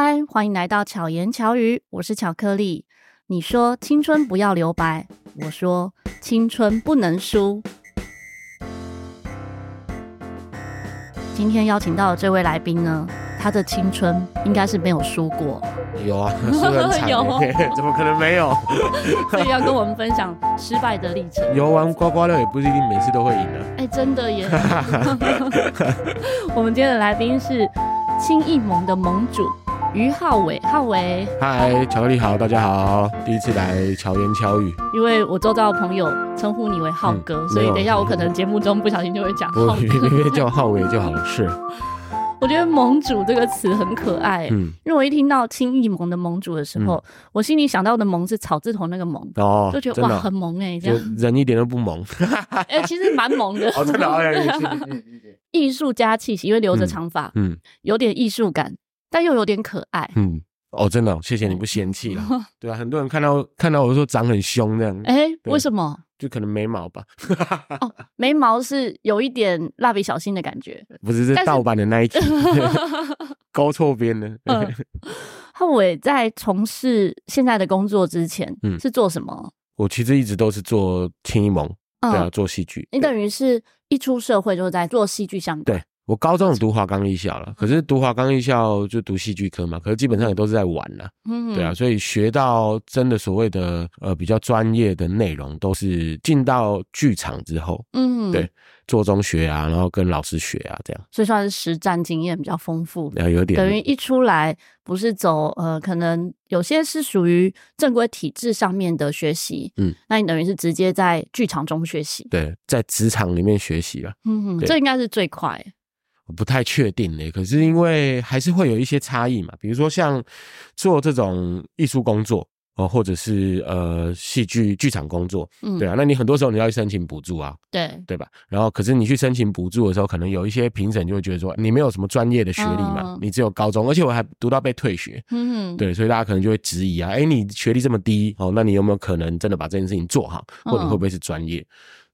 嗨，欢迎来到巧言巧语，我是巧克力。你说青春不要留白，我说青春不能输。今天邀请到的这位来宾呢，他的青春应该是没有输过。有啊，输很惨，有，怎么可能没有？所以要跟我们分享失败的历程。游玩刮刮乐也不一定每次都会赢的。哎，真的耶！我们今天的来宾是青艺盟的盟主。于浩伟，浩伟，嗨，巧克力好，大家好，第一次来巧言巧语，因为我周遭的朋友称呼你为浩哥，嗯、所以等一下我可能节目中不小心就会讲浩哥，因为叫浩伟就好了。是，我觉得盟主这个词很可爱，嗯，因为我一听到青艺盟的盟主的时候，嗯、我心里想到的盟是草字头那个盟，哦，就觉得哇，很萌哎，这样。人一点都不萌，哎、欸，其实蛮萌的，哦，真的，艺术家气息，因为留着长发，嗯，有点艺术感。但又有点可爱，嗯，哦，真的，谢谢你不嫌弃了，对啊，很多人看到看到我说长很凶这样，哎，为什么？就可能眉毛吧，哦，眉毛是有一点蜡笔小新的感觉，不是，是盗版的那一集，勾错边的。浩伟在从事现在的工作之前，嗯，是做什么？我其实一直都是做青艺盟，对啊，做戏剧。你等于是一出社会就是在做戏剧相关，对。我高中有读华冈艺校了，可是读华冈艺校就读戏剧科嘛，可是基本上也都是在玩了，嗯，对啊，所以学到真的所谓的呃比较专业的内容，都是进到剧场之后，嗯，对，做中学啊，然后跟老师学啊，这样，所以算是实战经验比较丰富，有点。等于一出来不是走呃，可能有些是属于正规体制上面的学习，嗯，那你等于是直接在剧场中学习，对，在职场里面学习了，嗯，这应该是最快。不太确定嘞，可是因为还是会有一些差异嘛，比如说像做这种艺术工作哦，或者是呃戏剧剧场工作，嗯，对啊，那你很多时候你要去申请补助啊，对对吧？然后可是你去申请补助的时候，可能有一些评审就会觉得说你没有什么专业的学历嘛，嗯、你只有高中，而且我还读到被退学，嗯哼，对，所以大家可能就会质疑啊，哎，你学历这么低哦，那你有没有可能真的把这件事情做好，或者会不会是专业？嗯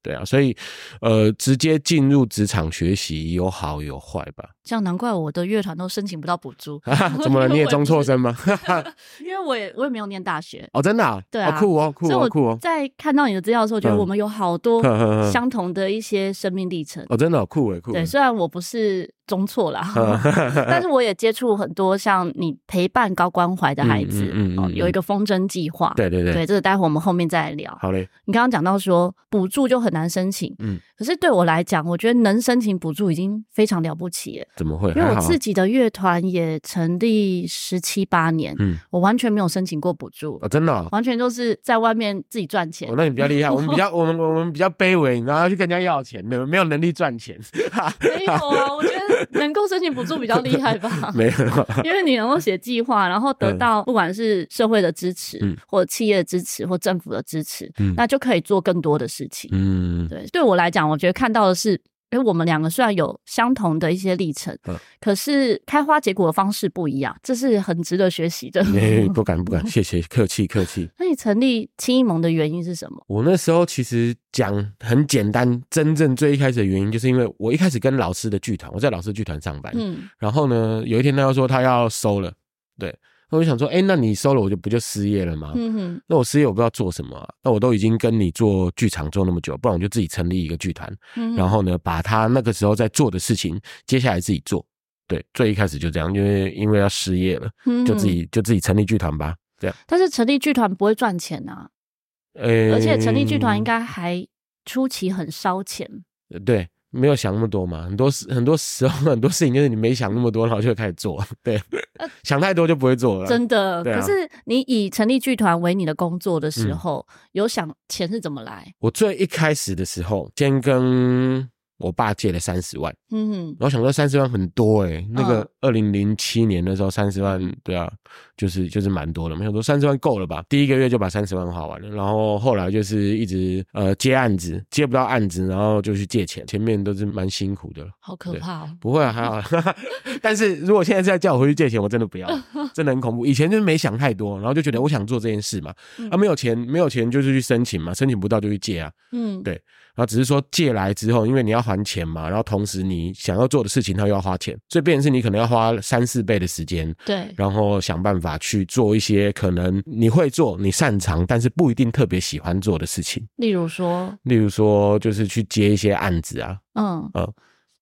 对啊，所以，呃，直接进入职场学习有好有坏吧。这样难怪我的乐团都申请不到补助。怎么了？你也中辍生吗？因为我也我也没有念大学。哦，真的啊？对啊，酷哦，酷哦，酷哦。在看到你的资料的时候，觉得我们有好多相同的一些生命历程。哦，真的酷哎，酷。对，虽然我不是中错了，但是我也接触很多像你陪伴高关怀的孩子。嗯嗯。有一个风筝计划。对对对。对，这个待会我们后面再来聊。好嘞。你刚刚讲到说补助就很难申请，嗯，可是对我来讲，我觉得能申请补助已经非常了不起了。怎么会？因为我自己的乐团也成立十七八年，嗯，我完全没有申请过补助啊，真的，完全就是在外面自己赚钱。那你比较厉害，我们比较 我们我们比较卑微，然后要去跟人家要钱，没有没有能力赚钱。没有啊，我觉得能够申请补助比较厉害吧。没有，因为你能够写计划，然后得到不管是社会的支持，或企业的支持，或政府的支持，那就可以做更多的事情。嗯，对，对我来讲，我觉得看到的是。哎我们两个虽然有相同的一些历程，嗯、可是开花结果的方式不一样，这是很值得学习的。欸、不敢不敢，谢谢，客气客气。那你成立青艺盟的原因是什么？我那时候其实讲很简单，真正最一开始的原因，就是因为我一开始跟老师的剧团，我在老师剧团上班，嗯，然后呢，有一天他又说他要收了，对。我就想说，哎、欸，那你收了，我就不就失业了吗？嗯哼。那我失业，我不知道做什么啊。那我都已经跟你做剧场做那么久，不然我就自己成立一个剧团。嗯。然后呢，把他那个时候在做的事情，接下来自己做。对，最一开始就这样，因为因为要失业了，嗯。就自己就自己成立剧团吧。这样。但是成立剧团不会赚钱啊。呃、欸，而且成立剧团应该还初期很烧钱。对。没有想那么多嘛，很多事很多时候 很多事情就是你没想那么多，然后就会开始做，对，呃、想太多就不会做了。真的，啊、可是你以成立剧团为你的工作的时候，嗯、有想钱是怎么来？我最一开始的时候，先跟。我爸借了三十万，嗯哼，然后想说三十万很多诶、欸、那个二零零七年的时候三十万，对啊，就是就是蛮多的，没想说三十万够了吧？第一个月就把三十万花完了，然后后来就是一直呃接案子，接不到案子，然后就去借钱，前面都是蛮辛苦的，好可怕哦。不会啊，还好，但是如果现在再叫我回去借钱，我真的不要，真的很恐怖。以前就是没想太多，然后就觉得我想做这件事嘛，啊没有钱没有钱就是去申请嘛，申请不到就去借啊，嗯，对。然后只是说借来之后，因为你要还钱嘛，然后同时你想要做的事情它又要花钱，所以变成是你可能要花三四倍的时间，对，然后想办法去做一些可能你会做、你擅长，但是不一定特别喜欢做的事情。例如说，例如说就是去接一些案子啊，嗯嗯。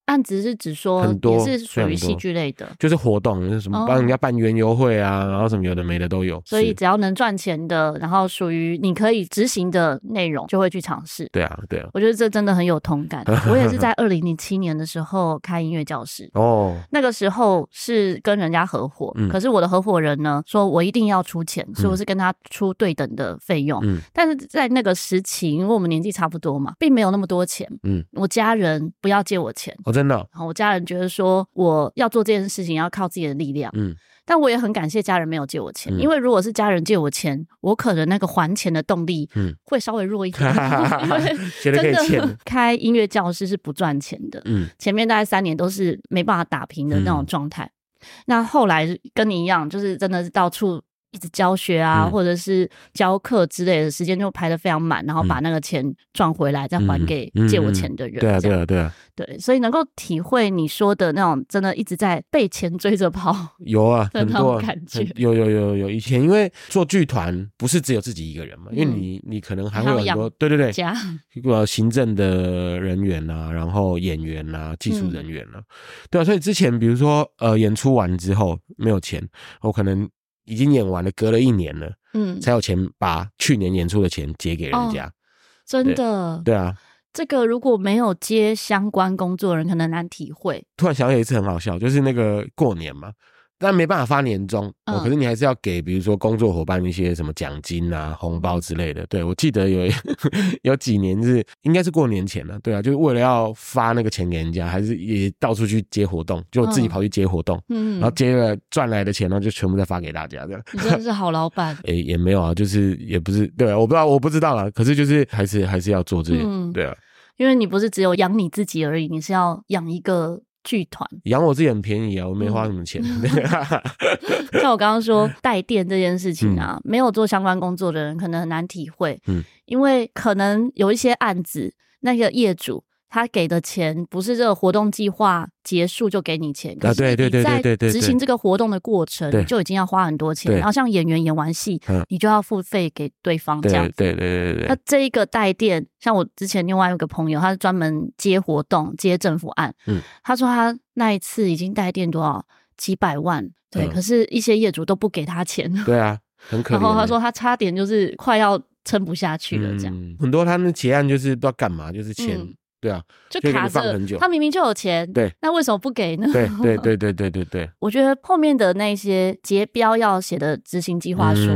案子是指说很多也是属于戏剧类的，就是活动，就是什么帮人家办园游会啊，然后什么有的没的都有。所以只要能赚钱的，然后属于你可以执行的内容，就会去尝试。对啊，对啊，我觉得这真的很有同感。我也是在二零零七年的时候开音乐教室哦，那个时候是跟人家合伙，可是我的合伙人呢说我一定要出钱，所以我是跟他出对等的费用。嗯，但是在那个时期，因为我们年纪差不多嘛，并没有那么多钱。嗯，我家人不要借我钱。真的，然后我家人觉得说我要做这件事情要靠自己的力量，嗯，但我也很感谢家人没有借我钱，因为如果是家人借我钱，我可能那个还钱的动力，嗯，会稍微弱一点，因为 真的 开音乐教室是不赚钱的，嗯，前面大概三年都是没办法打平的那种状态，那后来跟你一样，就是真的是到处。一直教学啊，或者是教课之类的时间就排的非常满，然后把那个钱赚回来再还给借我钱的人。对啊，对啊，对啊，对，所以能够体会你说的那种真的一直在被钱追着跑，有啊，很多感觉，有有有有以前因为做剧团不是只有自己一个人嘛，因为你你可能还会有很多对对对，一个行政的人员啊，然后演员啊，技术人员啊，对啊，所以之前比如说呃演出完之后没有钱，我可能。已经演完了，隔了一年了，嗯，才有钱把去年演出的钱结给人家。哦、真的，对啊，这个如果没有接相关工作的人，可能难体会。突然想起一次很好笑，就是那个过年嘛。但没办法发年终，嗯、可是你还是要给，比如说工作伙伴一些什么奖金啊、红包之类的。对，我记得有 有几年是应该是过年前了，对啊，就是为了要发那个钱给人家，还是也到处去接活动，就自己跑去接活动，嗯，然后接了赚来的钱，然后就全部再发给大家，这样。你真的 是好老板。哎、欸，也没有啊，就是也不是，对啊，我不知道，我不知道啦，可是就是还是还是要做这些，嗯、对啊，因为你不是只有养你自己而已，你是要养一个。剧团养我自己很便宜啊，我没花什么钱。嗯、像我刚刚说带电这件事情啊，嗯、没有做相关工作的人可能很难体会。嗯，因为可能有一些案子，那个业主。他给的钱不是这个活动计划结束就给你钱，可是你在执行这个活动的过程就已经要花很多钱。然后像演员演完戏，你就要付费给对方这样子。对对对对对。那这一个带电，像我之前另外一个朋友，他是专门接活动、接政府案。嗯，他说他那一次已经带电多少几百万，对，可是一些业主都不给他钱。对啊，很 可怜。然后他说他差点就是快要撑不下去了，这样。很多他们结案就是不知道干嘛，就是钱。对啊，就卡着很久。他明明就有钱，对，那为什么不给呢？对对 对对对对对。我觉得后面的那些结标要写的执行计划书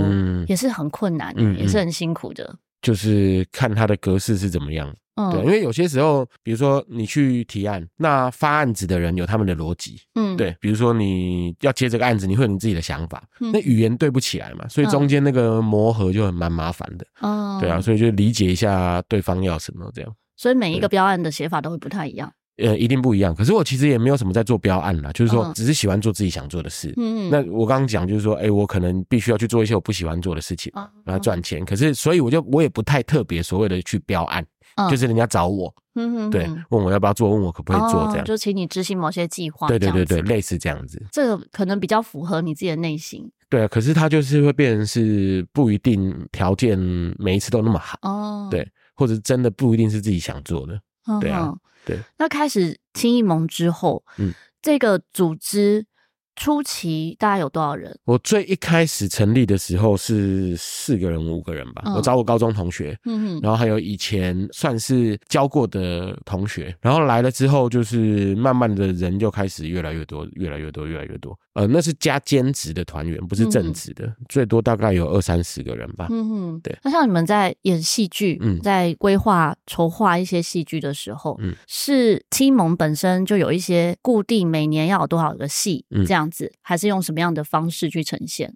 也是很困难，也是很辛苦的。就是看他的格式是怎么样，对，因为有些时候，比如说你去提案，那发案子的人有他们的逻辑，嗯，对，比如说你要接这个案子，你会有你自己的想法，那语言对不起来嘛，所以中间那个磨合就很蛮麻烦的，哦，对啊，所以就理解一下对方要什么这样。所以每一个标案的写法都会不太一样，呃，一定不一样。可是我其实也没有什么在做标案啦，就是说只是喜欢做自己想做的事。嗯，那我刚刚讲就是说，哎，我可能必须要去做一些我不喜欢做的事情，然后赚钱。可是所以我就我也不太特别所谓的去标案，就是人家找我，嗯，对，问我要不要做，问我可不可以做这样，就请你执行某些计划。对对对对，类似这样子。这个可能比较符合你自己的内心。对，可是它就是会变成是不一定条件每一次都那么好哦。对，或者真的不一定是自己想做的。对啊，对。那开始轻艺盟之后，嗯，这个组织。初期大概有多少人？我最一开始成立的时候是四个人、五个人吧。嗯、我找我高中同学，嗯哼，然后还有以前算是教过的同学，然后来了之后，就是慢慢的人就开始越来越多，越来越多，越来越多。呃，那是加兼职的团员，不是正职的，嗯、最多大概有二三十个人吧。嗯哼，对。那像你们在演戏剧，嗯，在规划筹划一些戏剧的时候，嗯，是轻艺盟本身就有一些固定每年要有多少个戏，嗯，这样。子还是用什么样的方式去呈现？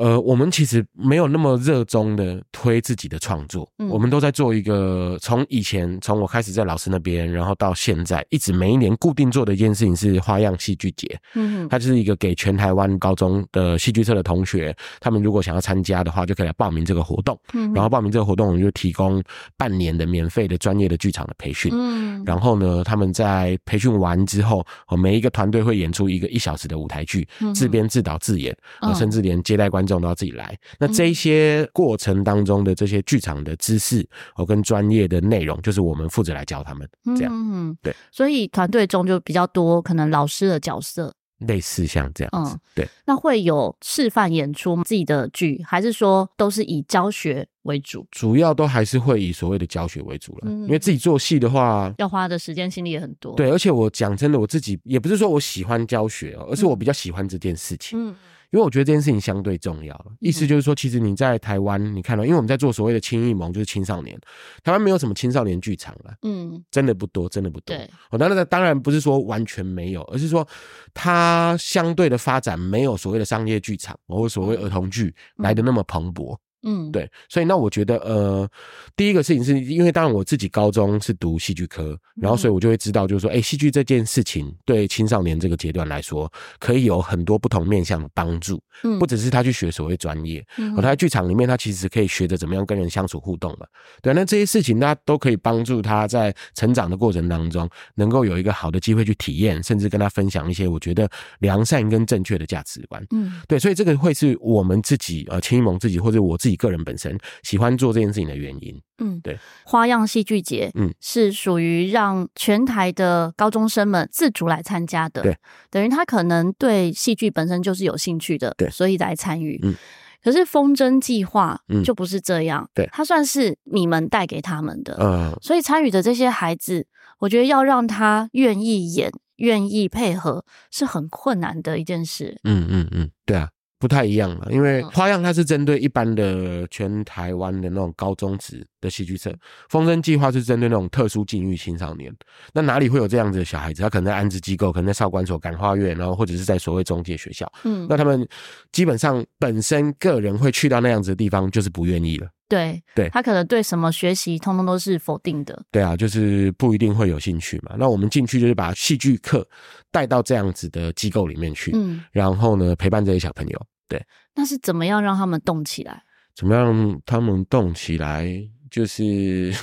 呃，我们其实没有那么热衷的推自己的创作，嗯、我们都在做一个从以前从我开始在老师那边，然后到现在一直每一年固定做的一件事情是花样戏剧节。嗯哼，它就是一个给全台湾高中的戏剧社的同学，他们如果想要参加的话，就可以来报名这个活动。嗯，然后报名这个活动，我们就提供半年的免费的专业的剧场的培训。嗯，然后呢，他们在培训完之后，每一个团队会演出一个一小时的舞台剧，自编自导自演，甚至连接待观众。都要自己来。那这一些过程当中的这些剧场的知识哦，跟专业的内容，就是我们负责来教他们。这样，嗯，对。所以团队中就比较多可能老师的角色，类似像这样子。嗯，对。那会有示范演出自己的剧，还是说都是以教学为主？主要都还是会以所谓的教学为主了。嗯，因为自己做戏的话，要花的时间心力也很多。对，而且我讲真的，我自己也不是说我喜欢教学哦，而是我比较喜欢这件事情。嗯。因为我觉得这件事情相对重要，意思就是说，其实你在台湾，你看到，因为我们在做所谓的青艺盟，就是青少年，台湾没有什么青少年剧场了，嗯，真的不多，真的不多。对，我当然当然不是说完全没有，而是说它相对的发展没有所谓的商业剧场或所谓儿童剧来的那么蓬勃。嗯，对，所以那我觉得，呃，第一个事情是因为当然我自己高中是读戏剧科，然后所以我就会知道，就是说，哎，戏剧这件事情对青少年这个阶段来说，可以有很多不同面向的帮助，嗯，不只是他去学所谓专业，嗯，他在剧场里面他其实可以学着怎么样跟人相处互动嘛，对，那这些事情他都可以帮助他在成长的过程当中，能够有一个好的机会去体验，甚至跟他分享一些我觉得良善跟正确的价值观，嗯，对，所以这个会是我们自己呃青艺盟自己或者我自己。个人本身喜欢做这件事情的原因，嗯，对，花样戏剧节，嗯，是属于让全台的高中生们自主来参加的，对，等于他可能对戏剧本身就是有兴趣的，对，所以来参与，嗯，可是风筝计划就不是这样，对，他算是你们带给他们的，嗯，所以参与的这些孩子，我觉得要让他愿意演、愿意配合，是很困难的一件事，嗯嗯嗯，对啊。不太一样了，因为花样它是针对一般的全台湾的那种高中职的戏剧社，风筝计划是针对那种特殊境遇青少年。那哪里会有这样子的小孩子？他可能在安置机构，可能在少管所、感化院，然后或者是在所谓中介学校。嗯，那他们基本上本身个人会去到那样子的地方，就是不愿意了。对，对，他可能对什么学习通通都是否定的。对啊，就是不一定会有兴趣嘛。那我们进去就是把戏剧课带到这样子的机构里面去，嗯，然后呢，陪伴这些小朋友。对，那是怎么样让他们动起来？怎么样让他们动起来？就是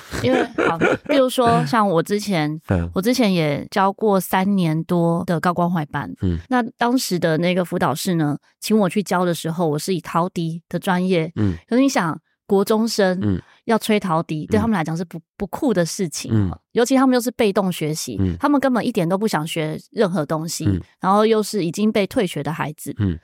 因为好，比如说像我之前，嗯，我之前也教过三年多的高关怀班，嗯，那当时的那个辅导室呢，请我去教的时候，我是以陶笛的专业，嗯，可是你想，国中生，嗯，要吹陶笛，对他们来讲是不不酷的事情，嗯，尤其他们又是被动学习，嗯，他们根本一点都不想学任何东西，嗯，然后又是已经被退学的孩子，嗯。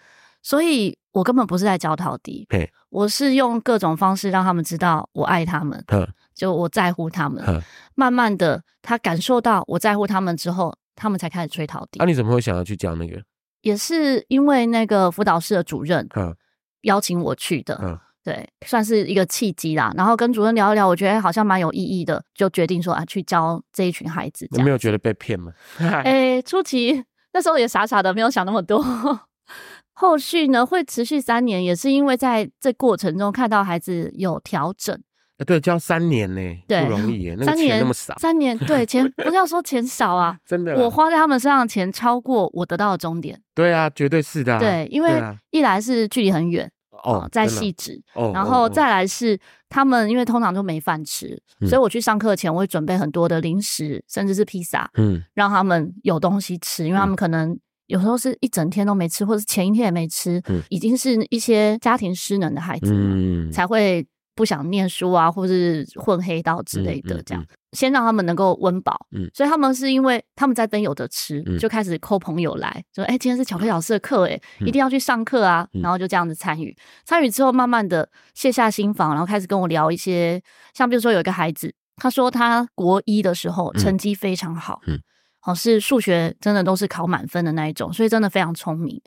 所以我根本不是在教陶笛，嘿。我是用各种方式让他们知道我爱他们，呵。就我在乎他们。呵。慢慢的，他感受到我在乎他们之后，他们才开始吹陶笛。那、啊、你怎么会想要去教那个？也是因为那个辅导室的主任邀请我去的，呵对，算是一个契机啦。然后跟主任聊一聊，我觉得好像蛮有意义的，就决定说啊，去教这一群孩子。你没有觉得被骗吗？哎、欸，初期那时候也傻傻的，没有想那么多。后续呢，会持续三年，也是因为在这过程中看到孩子有调整。欸、对，教三年呢，对，不容易耶。那三年那么少，三年对钱不要说钱少啊，真的，我花在他们身上的钱超过我得到的终点。对啊，绝对是的、啊。对，因为一来是距离很远哦，在细致，哦、然后再来是他们，因为通常都没饭吃，嗯、所以我去上课前我会准备很多的零食，甚至是披萨，嗯，让他们有东西吃，因为他们可能。有时候是一整天都没吃，或者是前一天也没吃，嗯、已经是一些家庭失能的孩子，嗯、才会不想念书啊，或是混黑道之类的。这样，先让他们能够温饱。嗯、所以他们是因为他们在这边有的吃，嗯、就开始 call 朋友来说：“哎、欸，今天是巧克力老师的课，哎，一定要去上课啊！”嗯、然后就这样子参与。参与之后，慢慢的卸下心防，然后开始跟我聊一些，像比如说有一个孩子，他说他国一的时候成绩非常好。嗯嗯哦，是数学真的都是考满分的那一种，所以真的非常聪明。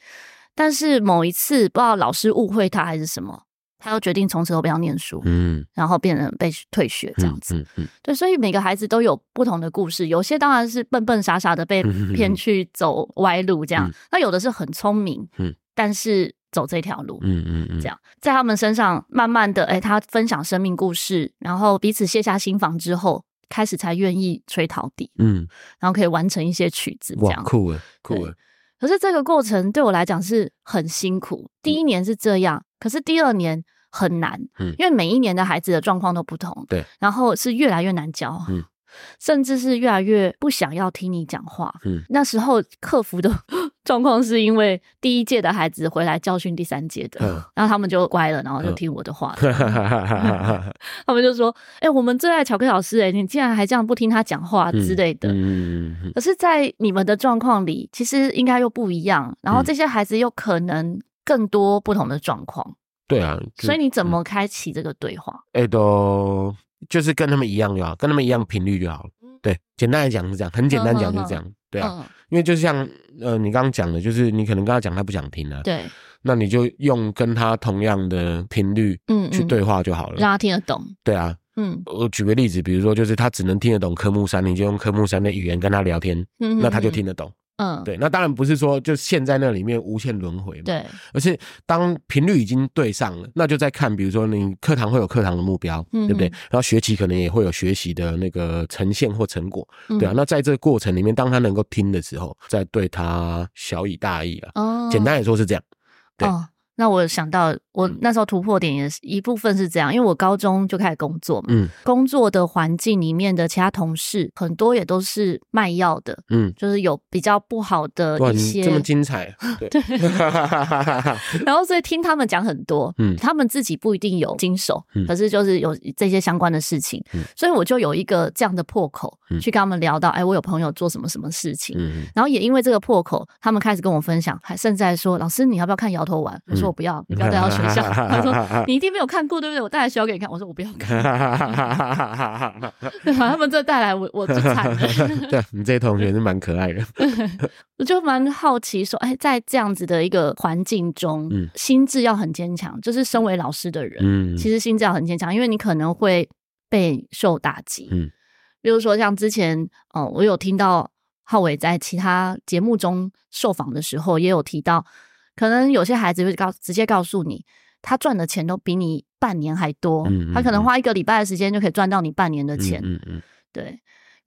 但是某一次不知道老师误会他还是什么，他又决定从此都不要念书，嗯，然后变成被退学这样子。嗯，嗯，嗯，对，所以每个孩子都有不同的故事，有些当然是笨笨傻傻的被 骗去走歪路这样，那、有的是很聪明，嗯，但是走这条路。嗯嗯嗯，这样在他们身上慢慢的，哎、欸，他分享生命故事，然后彼此卸下心防之后，开始才愿意吹陶笛。嗯，然后可以完成一些曲子，这样酷诶，酷诶。可是这个过程对我来讲是很辛苦。第一年是这样，嗯、可是第二年很难，嗯，因为每一年的孩子的状况都不同，对，然后是越来越难教，嗯，甚至是越来越不想要听你讲话，嗯，那时候克服的状况是因为第一届的孩子回来教训第三届的，嗯，然后他们就乖了，然后就听我的话，嗯、他们就说：“哎、欸，我们最爱巧克老师、欸，哎，你竟然还这样不听他讲话之类的。嗯”嗯，可是，在你们的状况里，其实应该又不一样，然后这些孩子又可能更多不同的状况。对啊，所以你怎么开启这个对话？哎、欸，都就是跟他们一样就好，跟他们一样频率就好了。对，简单来讲是这样，很简单讲就是这样。对啊，因为就像呃，你刚刚讲的，就是你可能跟他讲，他不想听啊。对，那你就用跟他同样的频率，嗯，去对话就好了，让他听得懂。对啊，嗯，我举个例子，比如说就是他只能听得懂科目三，你就用科目三的语言跟他聊天，嗯，那他就听得懂。嗯，对，那当然不是说就陷在那里面无限轮回嘛，对，而是当频率已经对上了，那就在看，比如说你课堂会有课堂的目标，嗯，对不对？然后学习可能也会有学习的那个呈现或成果，嗯、对啊。那在这个过程里面，当他能够听的时候，再对他小以大义啊。哦，简单来说是这样，对。哦那我想到，我那时候突破点也是一部分是这样，因为我高中就开始工作嘛，嗯，工作的环境里面的其他同事很多也都是卖药的，嗯，就是有比较不好的一些，这么精彩，对，对 然后所以听他们讲很多，嗯，他们自己不一定有经手，嗯，可是就是有这些相关的事情，嗯，所以我就有一个这样的破口，嗯，去跟他们聊到，哎，我有朋友做什么什么事情，嗯，然后也因为这个破口，他们开始跟我分享，还甚至还说，老师你要不要看摇头丸？我说。我不要，你不要带到学校。他说你一定没有看过，对不对？我带来学校给你看。我说我不要看。对，把他们这带来，我我最惨了。对，你这些同学是蛮可爱的。我就蛮好奇说，哎，在这样子的一个环境中，嗯，心智要很坚强。就是身为老师的人，嗯，其实心智要很坚强，因为你可能会被受打击。嗯，比如说像之前，哦，我有听到浩伟在其他节目中受访的时候，也有提到。可能有些孩子会告直接告诉你，他赚的钱都比你半年还多，嗯嗯嗯，他可能花一个礼拜的时间就可以赚到你半年的钱，嗯嗯嗯，对。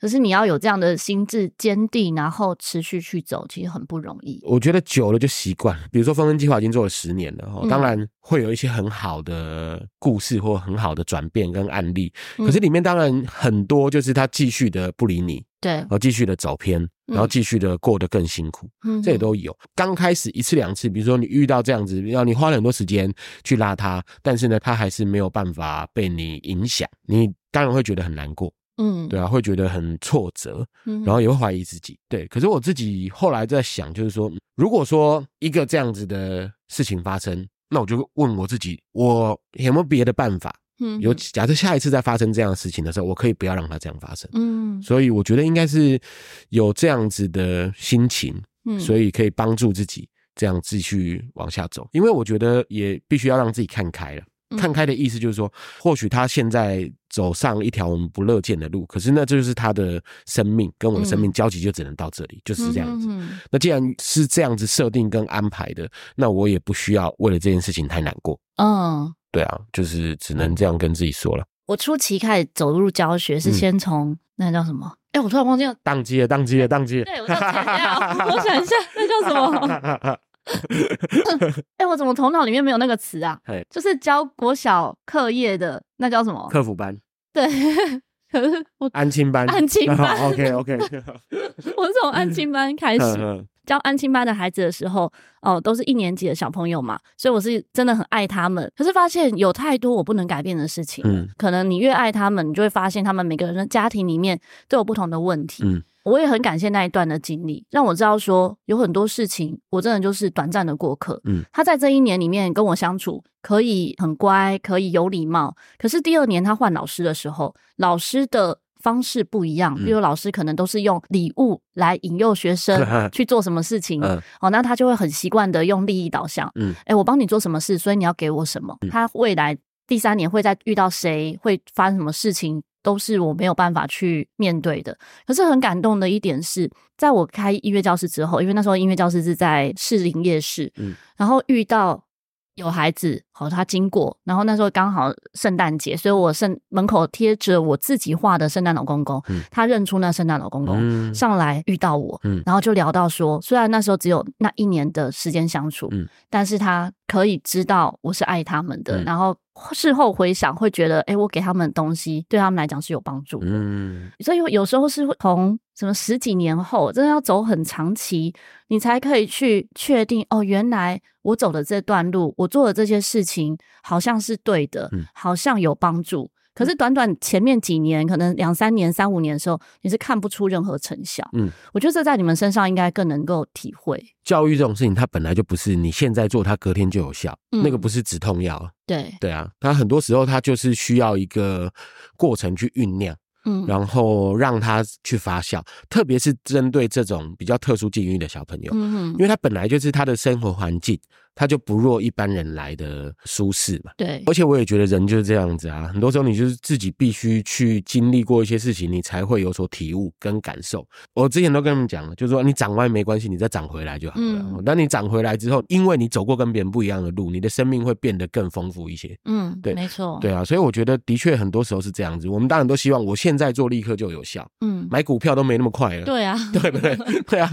可是你要有这样的心智坚定，然后持续去走，其实很不容易。我觉得久了就习惯。比如说，风声计划已经做了十年了，当然会有一些很好的故事或很好的转变跟案例。可是里面当然很多就是他继续的不理你，对，然后继续的走偏，然后继续的过得更辛苦，嗯，这也都有。刚开始一次两次，比如说你遇到这样子，要你花了很多时间去拉他，但是呢，他还是没有办法被你影响，你当然会觉得很难过。嗯，对啊，会觉得很挫折，然后也会怀疑自己。对，可是我自己后来在想，就是说，如果说一个这样子的事情发生，那我就问我自己，我有没有别的办法？嗯，有，假设下一次再发生这样的事情的时候，我可以不要让它这样发生。嗯，所以我觉得应该是有这样子的心情，嗯，所以可以帮助自己这样继续往下走。因为我觉得也必须要让自己看开了。看开的意思就是说，或许他现在走上一条我们不乐见的路，可是那就是他的生命跟我的生命交集就只能到这里，嗯、就是这样子。那既然是这样子设定跟安排的，那我也不需要为了这件事情太难过。嗯，对啊，就是只能这样跟自己说了。我初期开始走入教学是先从、嗯、那叫什么？哎、欸，我突然忘记了，宕机了，宕机了，宕机了。对，我想一下，我想一下，那叫什么？哎、欸，我怎么头脑里面没有那个词啊？就是教国小课业的，那叫什么？客服班。对，可是我安亲班，安亲班。哦、OK OK，我是从安亲班开始教安亲班的孩子的时候，哦，都是一年级的小朋友嘛，所以我是真的很爱他们。可是发现有太多我不能改变的事情，嗯，可能你越爱他们，你就会发现他们每个人的家庭里面都有不同的问题，嗯。我也很感谢那一段的经历，让我知道说有很多事情，我真的就是短暂的过客。嗯，他在这一年里面跟我相处，可以很乖，可以有礼貌。可是第二年他换老师的时候，老师的方式不一样，比如老师可能都是用礼物来引诱学生 去做什么事情，嗯、哦，那他就会很习惯的用利益导向。嗯，哎，我帮你做什么事，所以你要给我什么。他未来第三年会在遇到谁，会发生什么事情？都是我没有办法去面对的。可是很感动的一点是，在我开音乐教室之后，因为那时候音乐教室是在士林夜市，嗯，然后遇到有孩子，好，他经过，然后那时候刚好圣诞节，所以我圣门口贴着我自己画的圣诞老公公，嗯、他认出那圣诞老公公、嗯、上来遇到我，嗯、然后就聊到说，虽然那时候只有那一年的时间相处，嗯、但是他可以知道我是爱他们的，嗯、然后事后回想会觉得，哎，我给他们的东西对他们来讲是有帮助的，嗯、所以有时候是会从什么十几年后，真的要走很长期，你才可以去确定，哦，原来。我走的这段路，我做的这些事情好像是对的，嗯、好像有帮助。可是短短前面几年，可能两三年、三五年的时候，你是看不出任何成效。嗯，我觉得这在你们身上应该更能够体会。教育这种事情，它本来就不是你现在做，它隔天就有效。嗯、那个不是止痛药。对对啊，它很多时候它就是需要一个过程去酝酿。嗯，然后让他去发酵，特别是针对这种比较特殊境遇的小朋友，嗯哼，因为他本来就是他的生活环境，他就不若一般人来的舒适嘛。对，而且我也觉得人就是这样子啊，很多时候你就是自己必须去经历过一些事情，你才会有所体悟跟感受。我之前都跟他们讲了，就是说你长歪没关系，你再长回来就好了。嗯，当你长回来之后，因为你走过跟别人不一样的路，你的生命会变得更丰富一些。嗯，对，没错，对啊，所以我觉得的确很多时候是这样子。我们当然都希望我现在做立刻就有效。嗯，买股票都没那么快了。对啊，对不对？对啊，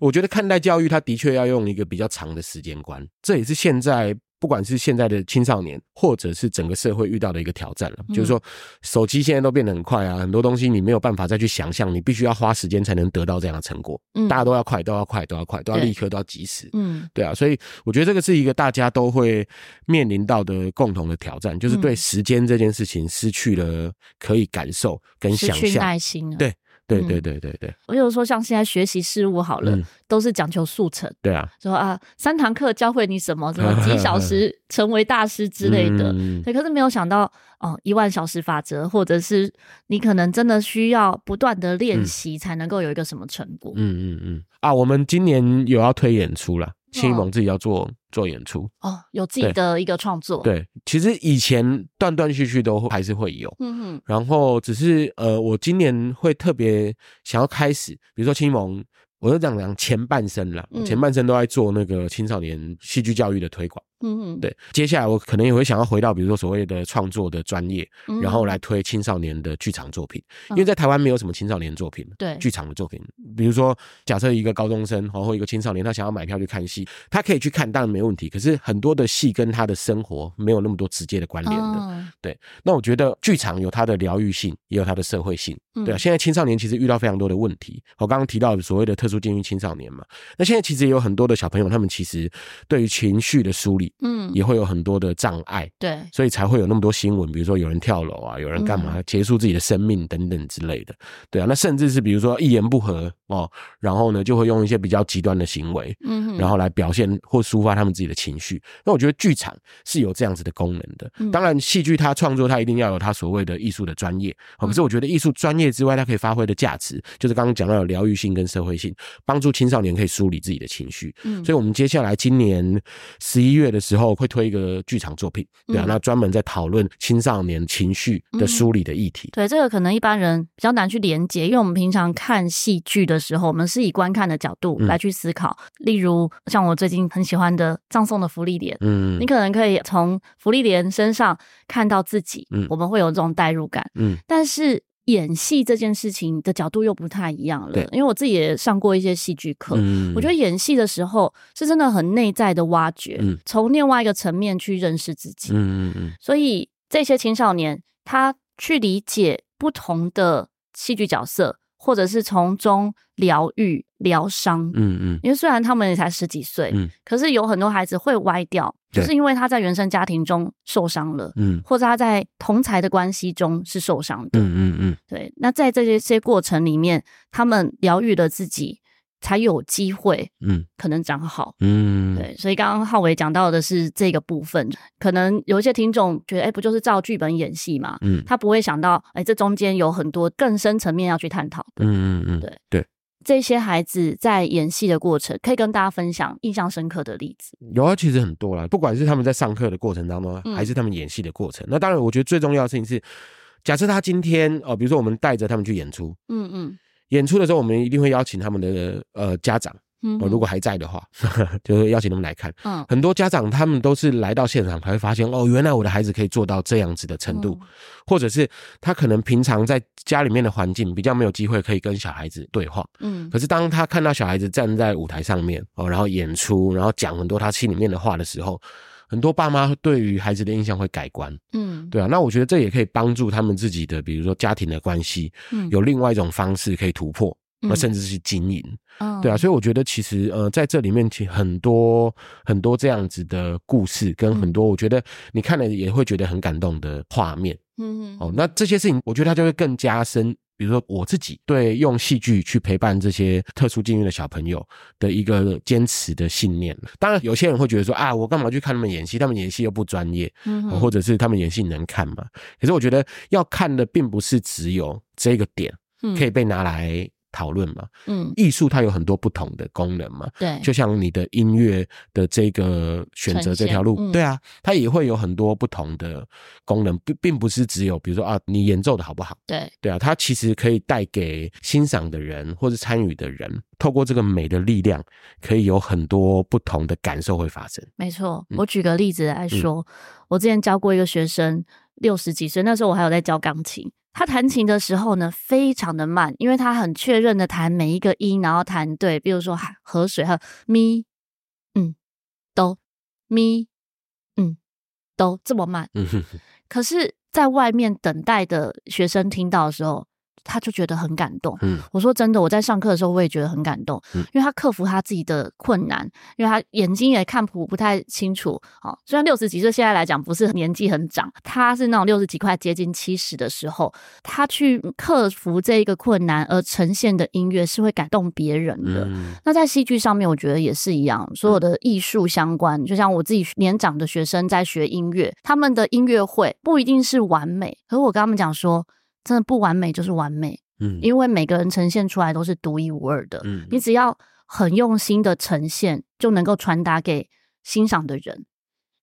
我觉得看待教育，它的确要用一个比较长的时间观。这也是现在。不管是现在的青少年，或者是整个社会遇到的一个挑战了，嗯、就是说，手机现在都变得很快啊，很多东西你没有办法再去想象，你必须要花时间才能得到这样的成果。嗯，大家都要快，都要快，都要快，都要立刻，都要及时。嗯，对啊，所以我觉得这个是一个大家都会面临到的共同的挑战，就是对时间这件事情失去了可以感受跟想象，耐心了。对。对对对对对，我有时候像现在学习事物好了，嗯、都是讲求速成。对啊，说啊，三堂课教会你什么，什么 几小时成为大师之类的。嗯、对，可是没有想到哦，一万小时法则，或者是你可能真的需要不断的练习，才能够有一个什么成果。嗯嗯嗯。啊，我们今年有要推演出了。青艺盟自己要做做演出哦，有自己的一个创作。对，其实以前断断续续都还是会有，嗯哼。然后只是呃，我今年会特别想要开始，比如说青艺盟，我就讲讲前半生啦，嗯、前半生都在做那个青少年戏剧教育的推广。嗯嗯，对，接下来我可能也会想要回到，比如说所谓的创作的专业，嗯、然后来推青少年的剧场作品，嗯、因为在台湾没有什么青少年作品，对，剧场的作品，比如说假设一个高中生或一个青少年，他想要买票去看戏，他可以去看，当然没问题。可是很多的戏跟他的生活没有那么多直接的关联的，嗯、对。那我觉得剧场有它的疗愈性，也有它的社会性，对啊。现在青少年其实遇到非常多的问题，我刚刚提到所谓的特殊境遇青少年嘛，那现在其实也有很多的小朋友，他们其实对于情绪的梳理，嗯，也会有很多的障碍，对，所以才会有那么多新闻，比如说有人跳楼啊，有人干嘛结束自己的生命等等之类的，对啊，那甚至是比如说一言不合哦，然后呢就会用一些比较极端的行为，嗯，然后来表现或抒发他们自己的情绪。那我觉得剧场是有这样子的功能的，当然戏剧它创作它一定要有它所谓的艺术的专业，可是我觉得艺术专业之外，它可以发挥的价值就是刚刚讲到有疗愈性跟社会性，帮助青少年可以梳理自己的情绪。嗯，所以我们接下来今年十一月的时候会推一个剧场作品，对啊，那专门在讨论青少年情绪的梳理的议题。对，这个可能一般人比较难去连接，因为我们平常看戏剧的时候，我们是以观看的角度来去思考。例如，像我最近很喜欢的葬送的芙莉莲，嗯，你可能可以从芙莉莲身上看到自己，嗯，我们会有这种代入感，嗯，但是。演戏这件事情的角度又不太一样了，因为我自己也上过一些戏剧课，嗯、我觉得演戏的时候是真的很内在的挖掘，从、嗯、另外一个层面去认识自己。嗯嗯嗯。所以这些青少年他去理解不同的戏剧角色，或者是从中疗愈、疗伤。嗯嗯。因为虽然他们也才十几岁，嗯，可是有很多孩子会歪掉。就是因为他在原生家庭中受伤了，嗯，或者他在同才的关系中是受伤的，嗯嗯嗯，对。那在这些些过程里面，他们疗愈了自己，才有机会，嗯，可能长好，嗯，对。所以刚刚浩伟讲到的是这个部分，可能有一些听众觉得，哎，不就是照剧本演戏嘛，嗯，他不会想到，哎，这中间有很多更深层面要去探讨的，嗯嗯嗯，对对。这些孩子在演戏的过程，可以跟大家分享印象深刻的例子。有啊，其实很多啦，不管是他们在上课的过程当中，还是他们演戏的过程。嗯、那当然，我觉得最重要的事情是，假设他今天哦、呃，比如说我们带着他们去演出，嗯嗯，演出的时候，我们一定会邀请他们的呃家长嗯，如果还在的话，就是邀请他们来看。嗯，很多家长他们都是来到现场才会发现，哦，原来我的孩子可以做到这样子的程度，或者是他可能平常在家里面的环境比较没有机会可以跟小孩子对话。嗯，可是当他看到小孩子站在舞台上面哦，然后演出，然后讲很多他心里面的话的时候，很多爸妈对于孩子的印象会改观。嗯，对啊，那我觉得这也可以帮助他们自己的，比如说家庭的关系，嗯，有另外一种方式可以突破。那甚至是经营，嗯，对啊，所以我觉得其实呃，在这里面其实很多很多这样子的故事，跟很多我觉得你看了也会觉得很感动的画面，嗯，哦，那这些事情我觉得它就会更加深，比如说我自己对用戏剧去陪伴这些特殊境遇的小朋友的一个坚持的信念。当然，有些人会觉得说啊，我干嘛去看他们演戏？他们演戏又不专业，嗯，或者是他们演戏能看吗？可是我觉得要看的并不是只有这个点，可以被拿来。讨论嘛，嗯，艺术它有很多不同的功能嘛，对，就像你的音乐的这个选择这条路，嗯、对啊，它也会有很多不同的功能，并并不是只有比如说啊，你演奏的好不好，对，对啊，它其实可以带给欣赏的人或者参与的人，透过这个美的力量，可以有很多不同的感受会发生。没错，我举个例子来说，嗯、我之前教过一个学生，六十几岁，那时候我还有在教钢琴。他弹琴的时候呢，非常的慢，因为他很确认的弹每一个音，然后弹对，比如说河水和咪，嗯，哆，咪，嗯，哆，这么慢。可是，在外面等待的学生听到的时候。他就觉得很感动。嗯，我说真的，我在上课的时候我也觉得很感动。嗯，因为他克服他自己的困难，因为他眼睛也看谱不太清楚。好，虽然六十几岁现在来讲不是年纪很长，他是那种六十几快接近七十的时候，他去克服这一个困难而呈现的音乐是会感动别人的。嗯，那在戏剧上面，我觉得也是一样，所有的艺术相关，就像我自己年长的学生在学音乐，他们的音乐会不一定是完美，可是我跟他们讲说。真的不完美就是完美，嗯，因为每个人呈现出来都是独一无二的，嗯，你只要很用心的呈现，就能够传达给欣赏的人。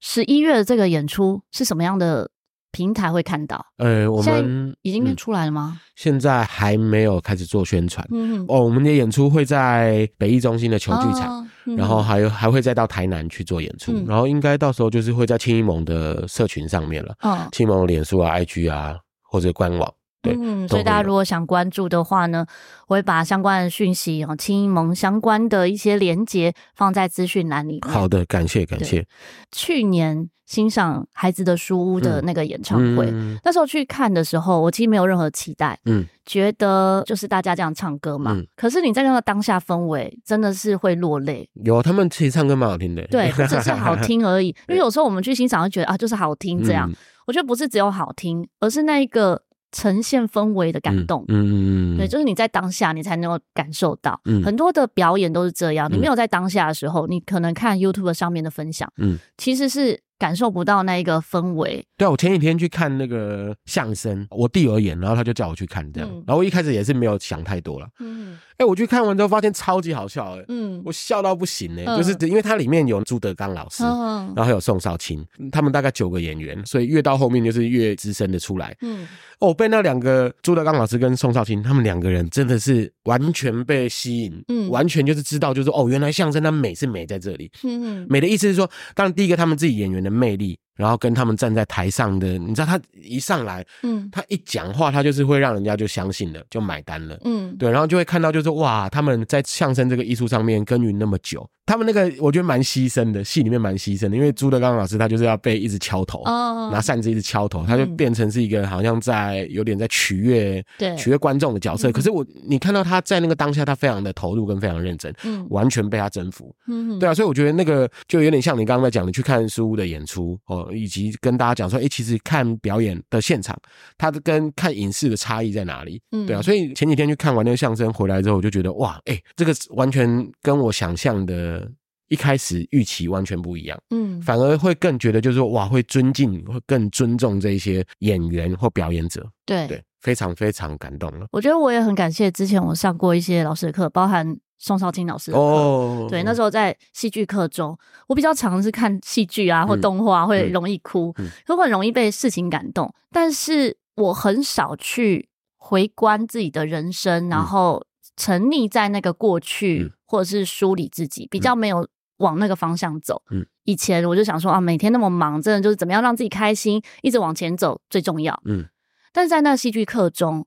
十一月的这个演出是什么样的平台会看到？呃，我们已经出来了吗？嗯，现在还没有开始做宣传，嗯哼，哦，我们的演出会在北艺中心的球剧场，哦嗯，然后还有还会再到台南去做演出，嗯，然后应该到时候就是会在青艺盟的社群上面了，哦，青艺盟脸书啊、IG 啊或者官网。嗯，所以大家如果想关注的话呢，我会把相关的讯息哦，青艺盟相关的一些连接放在资讯栏里面。好的，感谢感谢。去年欣赏孩子的书屋的那个演唱会，嗯，那时候去看的时候，我其实没有任何期待，嗯，觉得就是大家这样唱歌嘛。嗯，可是你在那个当下氛围，真的是会落泪。有，他们其实唱歌蛮好听的。对，只是好 听而已。因为有时候我们去欣赏，会觉得啊，就是好听这样。嗯，我觉得不是只有好听，而是那一个。呈现氛围的感动，嗯嗯嗯，对，就是你在当下，你才能够感受到。嗯，很多的表演都是这样，你没有在当下的时候，你可能看 YouTube 上面的分享，嗯，其实是。感受不到那一个氛围。对啊，我前几天去看那个相声，我弟有演，然后他就叫我去看这样，嗯、然后我一开始也是没有想太多了。嗯，哎、欸，我去看完之后发现超级好笑，哎，嗯，我笑到不行哎，嗯、就是因为它里面有朱德刚老师，嗯、然后还有宋少卿，他们大概九个演员，所以越到后面就是越资深的出来。嗯，哦，被那两个朱德刚老师跟宋少卿，他们两个人真的是完全被吸引，嗯，完全就是知道，就是哦，原来相声它美是美在这里。嗯嗯，美的意思是说，当然第一个他们自己演员的魅力。然后跟他们站在台上的，你知道他一上来，嗯，他一讲话，他就是会让人家就相信了，就买单了，嗯，对，然后就会看到就是哇，他们在相声这个艺术上面耕耘那么久。他们那个我觉得蛮牺牲的，戏里面蛮牺牲的，因为朱德刚老师他就是要被一直敲头，哦，拿扇子一直敲头，他就变成是一个好像在有点在取悦，对，取悦观众的角色。可是我你看到他在那个当下，他非常的投入跟非常认真，嗯，完全被他征服，嗯，对啊，所以我觉得那个就有点像你刚刚在讲，的去看书屋的演出哦，以及跟大家讲说，哎，其实看表演的现场，它跟看影视的差异在哪里？嗯，对啊，所以前几天去看完那个相声回来之后，我就觉得哇，哎，这个完全跟我想象的。一开始预期完全不一样，嗯，反而会更觉得就是说哇，会尊敬，会更尊重这一些演员或表演者，对对，非常非常感动了。我觉得我也很感谢之前我上过一些老师的课，包含宋少卿老师的课，哦，对，那时候在戏剧课中，我比较常是看戏剧啊或动画，会容易哭，嗯，会很容易被事情感动，但是我很少去回观自己的人生，然后。沉溺在那个过去，嗯、或者是梳理自己，比较没有往那个方向走。嗯，以前我就想说啊，每天那么忙，真的就是怎么样让自己开心，一直往前走最重要。嗯，但是在那个戏剧课中，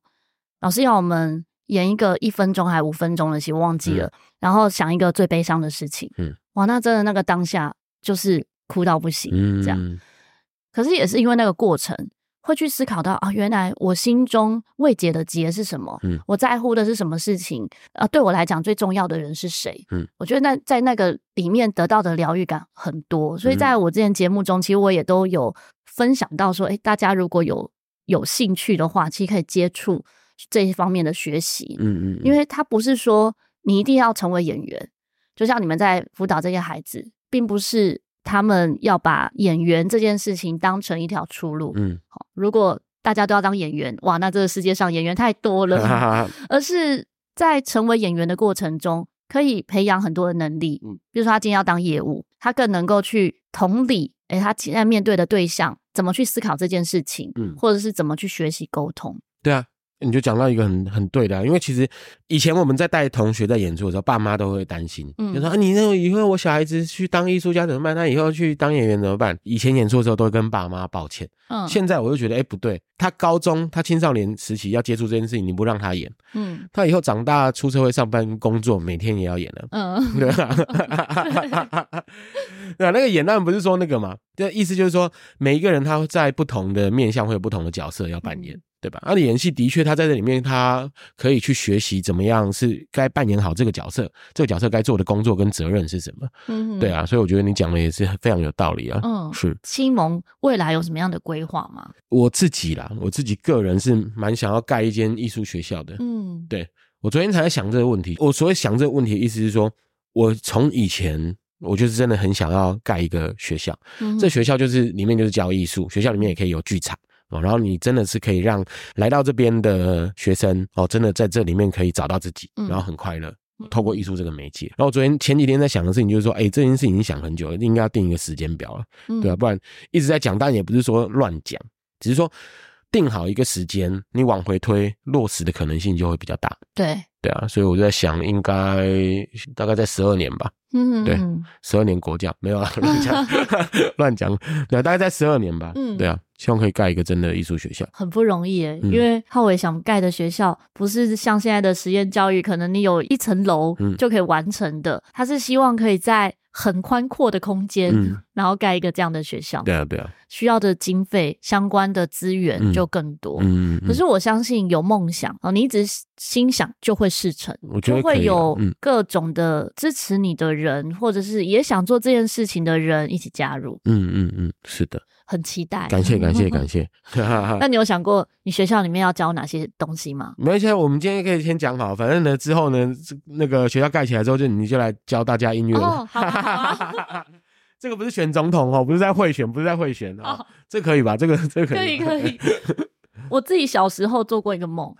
老师要我们演一个一分钟还五分钟的戏，我忘记了，嗯、然后想一个最悲伤的事情。嗯，哇，那真的那个当下就是哭到不行，嗯、这样。可是也是因为那个过程。会去思考到啊，原来我心中未解的结是什么？嗯，我在乎的是什么事情？啊，对我来讲最重要的人是谁？嗯，我觉得那在那个里面得到的疗愈感很多，所以在我之前节目中，其实我也都有分享到说，诶，大家如果有有兴趣的话，其实可以接触这一方面的学习。嗯嗯，因为他不是说你一定要成为演员，就像你们在辅导这些孩子，并不是。他们要把演员这件事情当成一条出路。嗯，好，如果大家都要当演员，哇，那这个世界上演员太多了。而是在成为演员的过程中，可以培养很多的能力。嗯，比如说他今天要当业务，他更能够去同理，诶，他现在面对的对象怎么去思考这件事情，嗯，或者是怎么去学习沟通。对啊。你就讲到一个很很对的啊，因为其实以前我们在带同学在演出的时候，爸妈都会担心，嗯，就说啊，你认为以后我小孩子去当艺术家怎么办？那以后去当演员怎么办？以前演出的时候都会跟爸妈抱歉，嗯，现在我就觉得，哎，不对，他高中他青少年时期要接触这件事情，你不让他演，嗯，他以后长大出社会上班工作，每天也要演了，嗯，对吧？对啊，那个演当不是说那个嘛，这意思就是说，每一个人他在不同的面向会有不同的角色要扮演。嗯对吧？那、啊、你演戏的确，他在这里面，他可以去学习怎么样是该扮演好这个角色，这个角色该做的工作跟责任是什么。嗯，对啊，所以我觉得你讲的也是非常有道理啊。嗯，是。青蒙未来有什么样的规划吗？我自己啦，我自己个人是蛮想要盖一间艺术学校的。嗯，对，我昨天才在想这个问题。我所谓想这个问题的意思是说，我从以前我就是真的很想要盖一个学校。嗯，这学校就是里面就是教艺术，学校里面也可以有剧场。哦，然后你真的是可以让来到这边的学生哦，真的在这里面可以找到自己，然后很快乐，透过艺术这个媒介。然后我昨天前几天在想的事情就是说，哎，这件事情已经想很久了，应该要定一个时间表了，对吧？不然一直在讲，但也不是说乱讲，只是说定好一个时间，你往回推，落实的可能性就会比较大。对，对啊，所以我就在想，应该大概在十二年吧。嗯，对，十二年国教没有啊，乱讲，乱讲，对，大概在十二年吧。嗯，对啊。希望可以盖一个真的艺术学校，很不容易诶，嗯、因为浩伟想盖的学校不是像现在的实验教育，可能你有一层楼就可以完成的。嗯、他是希望可以在很宽阔的空间，嗯、然后盖一个这样的学校。对啊，对啊，需要的经费相关的资源就更多。嗯，嗯，可是我相信有梦想啊，你一直心想就会事成，我觉得就会有各种的支持你的人，或者是也想做这件事情的人一起加入。嗯嗯嗯，是的。很期待，感谢感谢 感谢。那你有想过你学校里面要教哪些东西吗？没关系，我们今天可以先讲好，反正呢之后呢，那个学校盖起来之后，就你就来教大家音乐了。哦，好，好。这个不是选总统哦，不是在贿选，不是在贿选哦。这可以吧？这个这个可以可以。我自己小时候做过一个梦。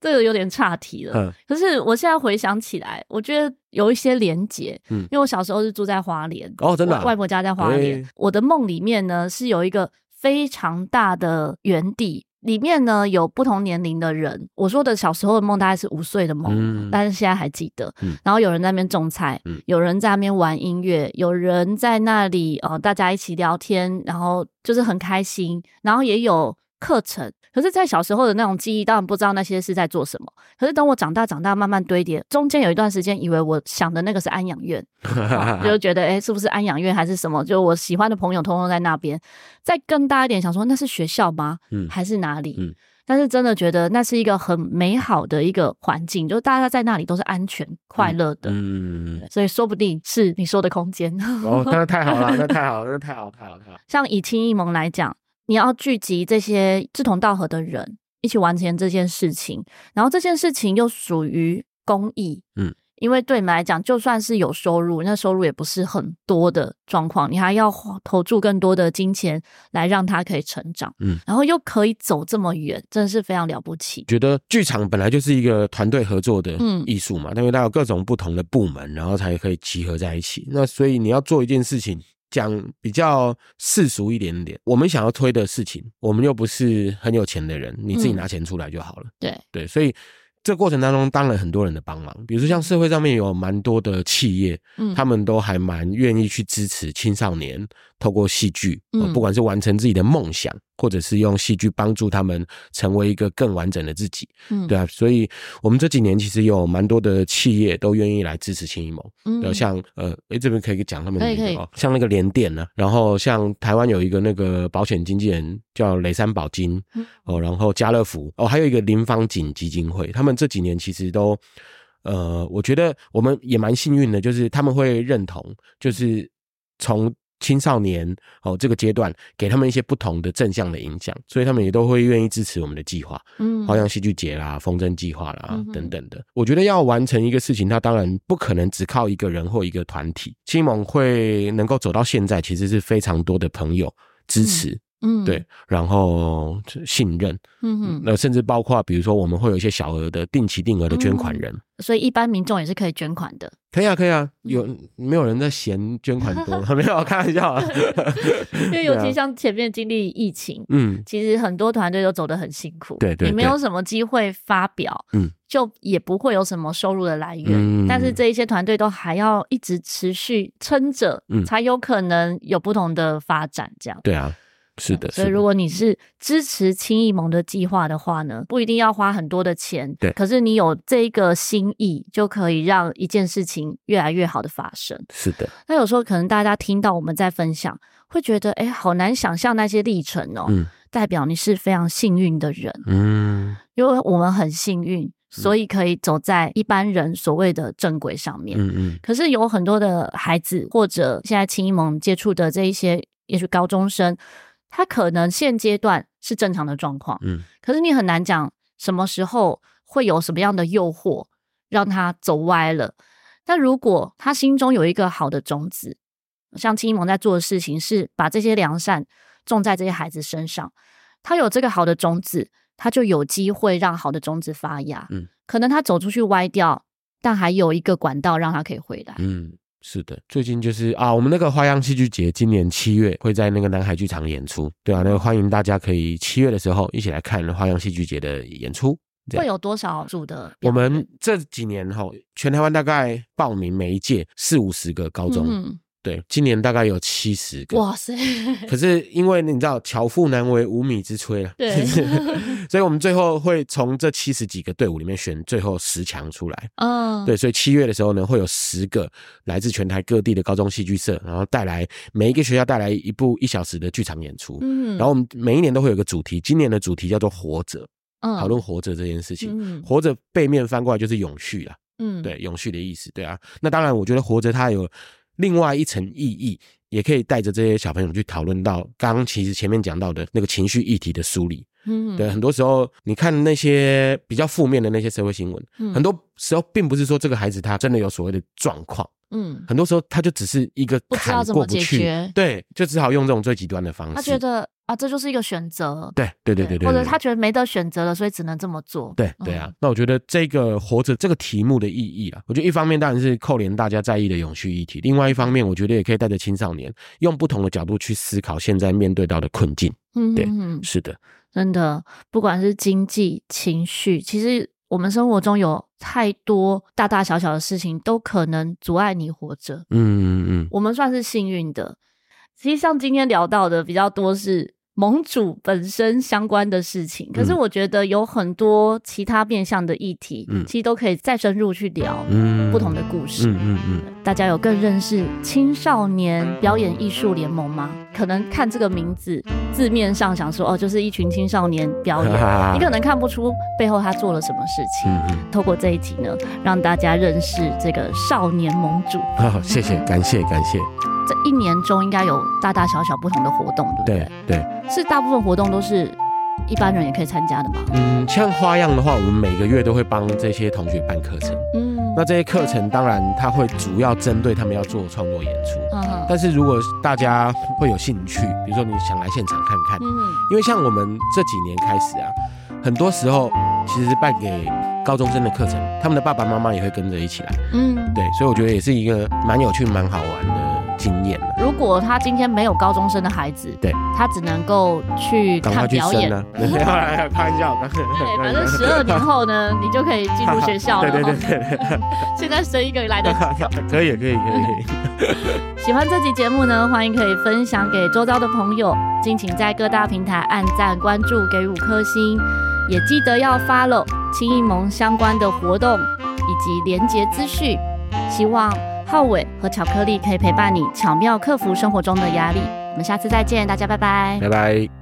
这个有点岔题了，嗯、可是我现在回想起来，我觉得有一些连结。嗯，因为我小时候是住在花莲，哦，真的、啊，外婆家在花莲。欸、我的梦里面呢是有一个非常大的园地，里面呢有不同年龄的人。我说的小时候的梦大概是五岁的梦，嗯、但是现在还记得。嗯、然后有人在那边种菜，嗯、有人在那边玩音乐，有人在那里呃大家一起聊天，然后就是很开心，然后也有课程。可是，在小时候的那种记忆，当然不知道那些是在做什么。可是等我长大，长大慢慢堆叠，中间有一段时间，以为我想的那个是安养院，就觉得哎、欸，是不是安养院还是什么？就我喜欢的朋友通通在那边。再更大一点，想说那是学校吗？嗯，还是哪里？嗯，但是真的觉得那是一个很美好的一个环境，就大家在那里都是安全、快乐的。嗯，所以说不定是你说的空间。哦，那太好了，那太好了，那太好，太好，太好。像以青艺盟来讲。你要聚集这些志同道合的人，一起完成这件事情，然后这件事情又属于公益，嗯，因为对你们来讲，就算是有收入，那收入也不是很多的状况，你还要投注更多的金钱来让他可以成长，嗯，然后又可以走这么远，真的是非常了不起。觉得剧场本来就是一个团队合作的艺术嘛，因为它有各种不同的部门，然后才可以集合在一起。那所以你要做一件事情。讲比较世俗一点点，我们想要推的事情，我们又不是很有钱的人，你自己拿钱出来就好了。嗯、对。对，所以这个过程当中，当然很多人的帮忙，比如说像社会上面有蛮多的企业，嗯，他们都还蛮愿意去支持青少年透过戏剧，嗯，不管是完成自己的梦想，或者是用戏剧帮助他们成为一个更完整的自己，嗯，对啊，所以我们这几年其实有蛮多的企业都愿意来支持青艺盟，嗯，像呃，诶，这边可以讲他们的名字哦，像那个联电呢，然后像台湾有一个那个保险经纪人叫雷山保金，嗯。哦，然后家乐福，哦，还有一个林方锦基金会，他们。这几年其实都，呃，我觉得我们也蛮幸运的，就是他们会认同，就是从青少年哦这个阶段给他们一些不同的正向的影响，所以他们也都会愿意支持我们的计划，嗯，好像戏剧节啦、风筝计划啦等等的。我觉得要完成一个事情，它当然不可能只靠一个人或一个团体。青艺盟会能够走到现在，其实是非常多的朋友支持。嗯嗯，对，然后信任，嗯哼，那甚至包括比如说我们会有一些小额的定期定额的捐款人，嗯，所以一般民众也是可以捐款的。可以啊，可以啊，有没有人在嫌捐款多？没有，开玩笑啊。因为尤其像前面经历疫情，嗯，其实很多团队都走得很辛苦，对，对对，你没有什么机会发表，嗯，就也不会有什么收入的来源，嗯，但是这一些团队都还要一直持续撑着，嗯，才有可能有不同的发展，这样，对啊。是的，所以如果你是支持青艺盟的计划的话呢，不一定要花很多的钱，对，可是你有这个心意，就可以让一件事情越来越好的发生。是的，那有时候可能大家听到我们在分享，会觉得哎，好难想象那些历程哦。嗯，代表你是非常幸运的人，嗯，因为我们很幸运，所以可以走在一般人所谓的正轨上面。嗯嗯，可是有很多的孩子，或者现在青艺盟接触的这一些，也许高中生。他可能现阶段是正常的状况，嗯，可是你很难讲什么时候会有什么样的诱惑让他走歪了。但如果他心中有一个好的种子，像青艺盟在做的事情是把这些良善种在这些孩子身上，他有这个好的种子，他就有机会让好的种子发芽。嗯，可能他走出去歪掉，但还有一个管道让他可以回来。嗯。是的，最近就是啊，我们那个花样戏剧节今年七月会在那个南海剧场演出，对啊，那个欢迎大家可以七月的时候一起来看花样戏剧节的演出。会有多少组的？我们这几年哈，全台湾大概报名每一届四五十个高中。嗯对，今年大概有七十个。哇塞！可是因为你知道，巧妇难为无米之炊了，对，所以我们最后会从这七十几个队伍里面选最后十强出来。嗯，对，所以七月的时候呢，会有十个来自全台各地的高中戏剧社，然后带来每一个学校带来一部一小时的剧场演出。嗯，然后我们每一年都会有个主题，今年的主题叫做“活着”，嗯，讨论活着这件事情。嗯，活着背面翻过来就是永续了。嗯，对，永续的意思。对啊，那当然，我觉得活着它有。另外一层意义，也可以带着这些小朋友去讨论到刚刚其实前面讲到的那个情绪议题的梳理。嗯，对，很多时候你看那些比较负面的那些社会新闻，嗯，很多时候并不是说这个孩子他真的有所谓的状况，嗯，很多时候他就只是一个坎过不去，对，就只好用这种最极端的方式。他觉得。啊，这就是一个选择。对对对对对，或者他觉得没得选择了，所以只能这么做。对对啊，那我觉得这个活着这个题目的意义啊，我觉得一方面当然是扣连大家在意的永续议题，另外一方面，我觉得也可以带着青少年用不同的角度去思考现在面对到的困境。嗯，对，是的，真的，不管是经济、情绪，其实我们生活中有太多大大小小的事情都可能阻碍你活着。嗯嗯嗯，我们算是幸运的。实际上今天聊到的比较多是。盟主本身相关的事情，可是我觉得有很多其他面向的议题，嗯，其实都可以再深入去聊，嗯，不同的故事，嗯嗯嗯，大家有更认识青少年表演艺术联盟吗？可能看这个名字字面上想说，哦，就是一群青少年表演，你可能看不出背后他做了什么事情。嗯嗯，透过这一集呢，让大家认识这个少年盟主。好，谢谢，感谢，感谢。这一年中应该有大大小小不同的活动，对不对？对，对，是大部分活动都是一般人也可以参加的吗？嗯，像花样的话，我们每个月都会帮这些同学办课程。嗯，那这些课程当然他会主要针对他们要做创作演出。嗯，但是如果大家会有兴趣，比如说你想来现场看看，嗯，因为像我们这几年开始啊，很多时候其实是办给高中生的课程，他们的爸爸妈妈也会跟着一起来。嗯，对，所以我觉得也是一个蛮有趣、蛮好玩的。经验了。如果他今天没有高中生的孩子，对，他只能够去看表演。开玩笑，对，反正十二年后呢，你就可以进入学校了。对对对对。现在生一个来得 及。可以可以可以。可以 喜欢这集节目呢，欢迎可以分享给周遭的朋友，敬请在各大平台按赞、关注、给五颗星，也记得要 follow 青艺盟相关的活动以及连结资讯。希望浩伟和巧克力可以陪伴你，巧妙克服生活中的压力。我们下次再见，大家拜拜，拜拜。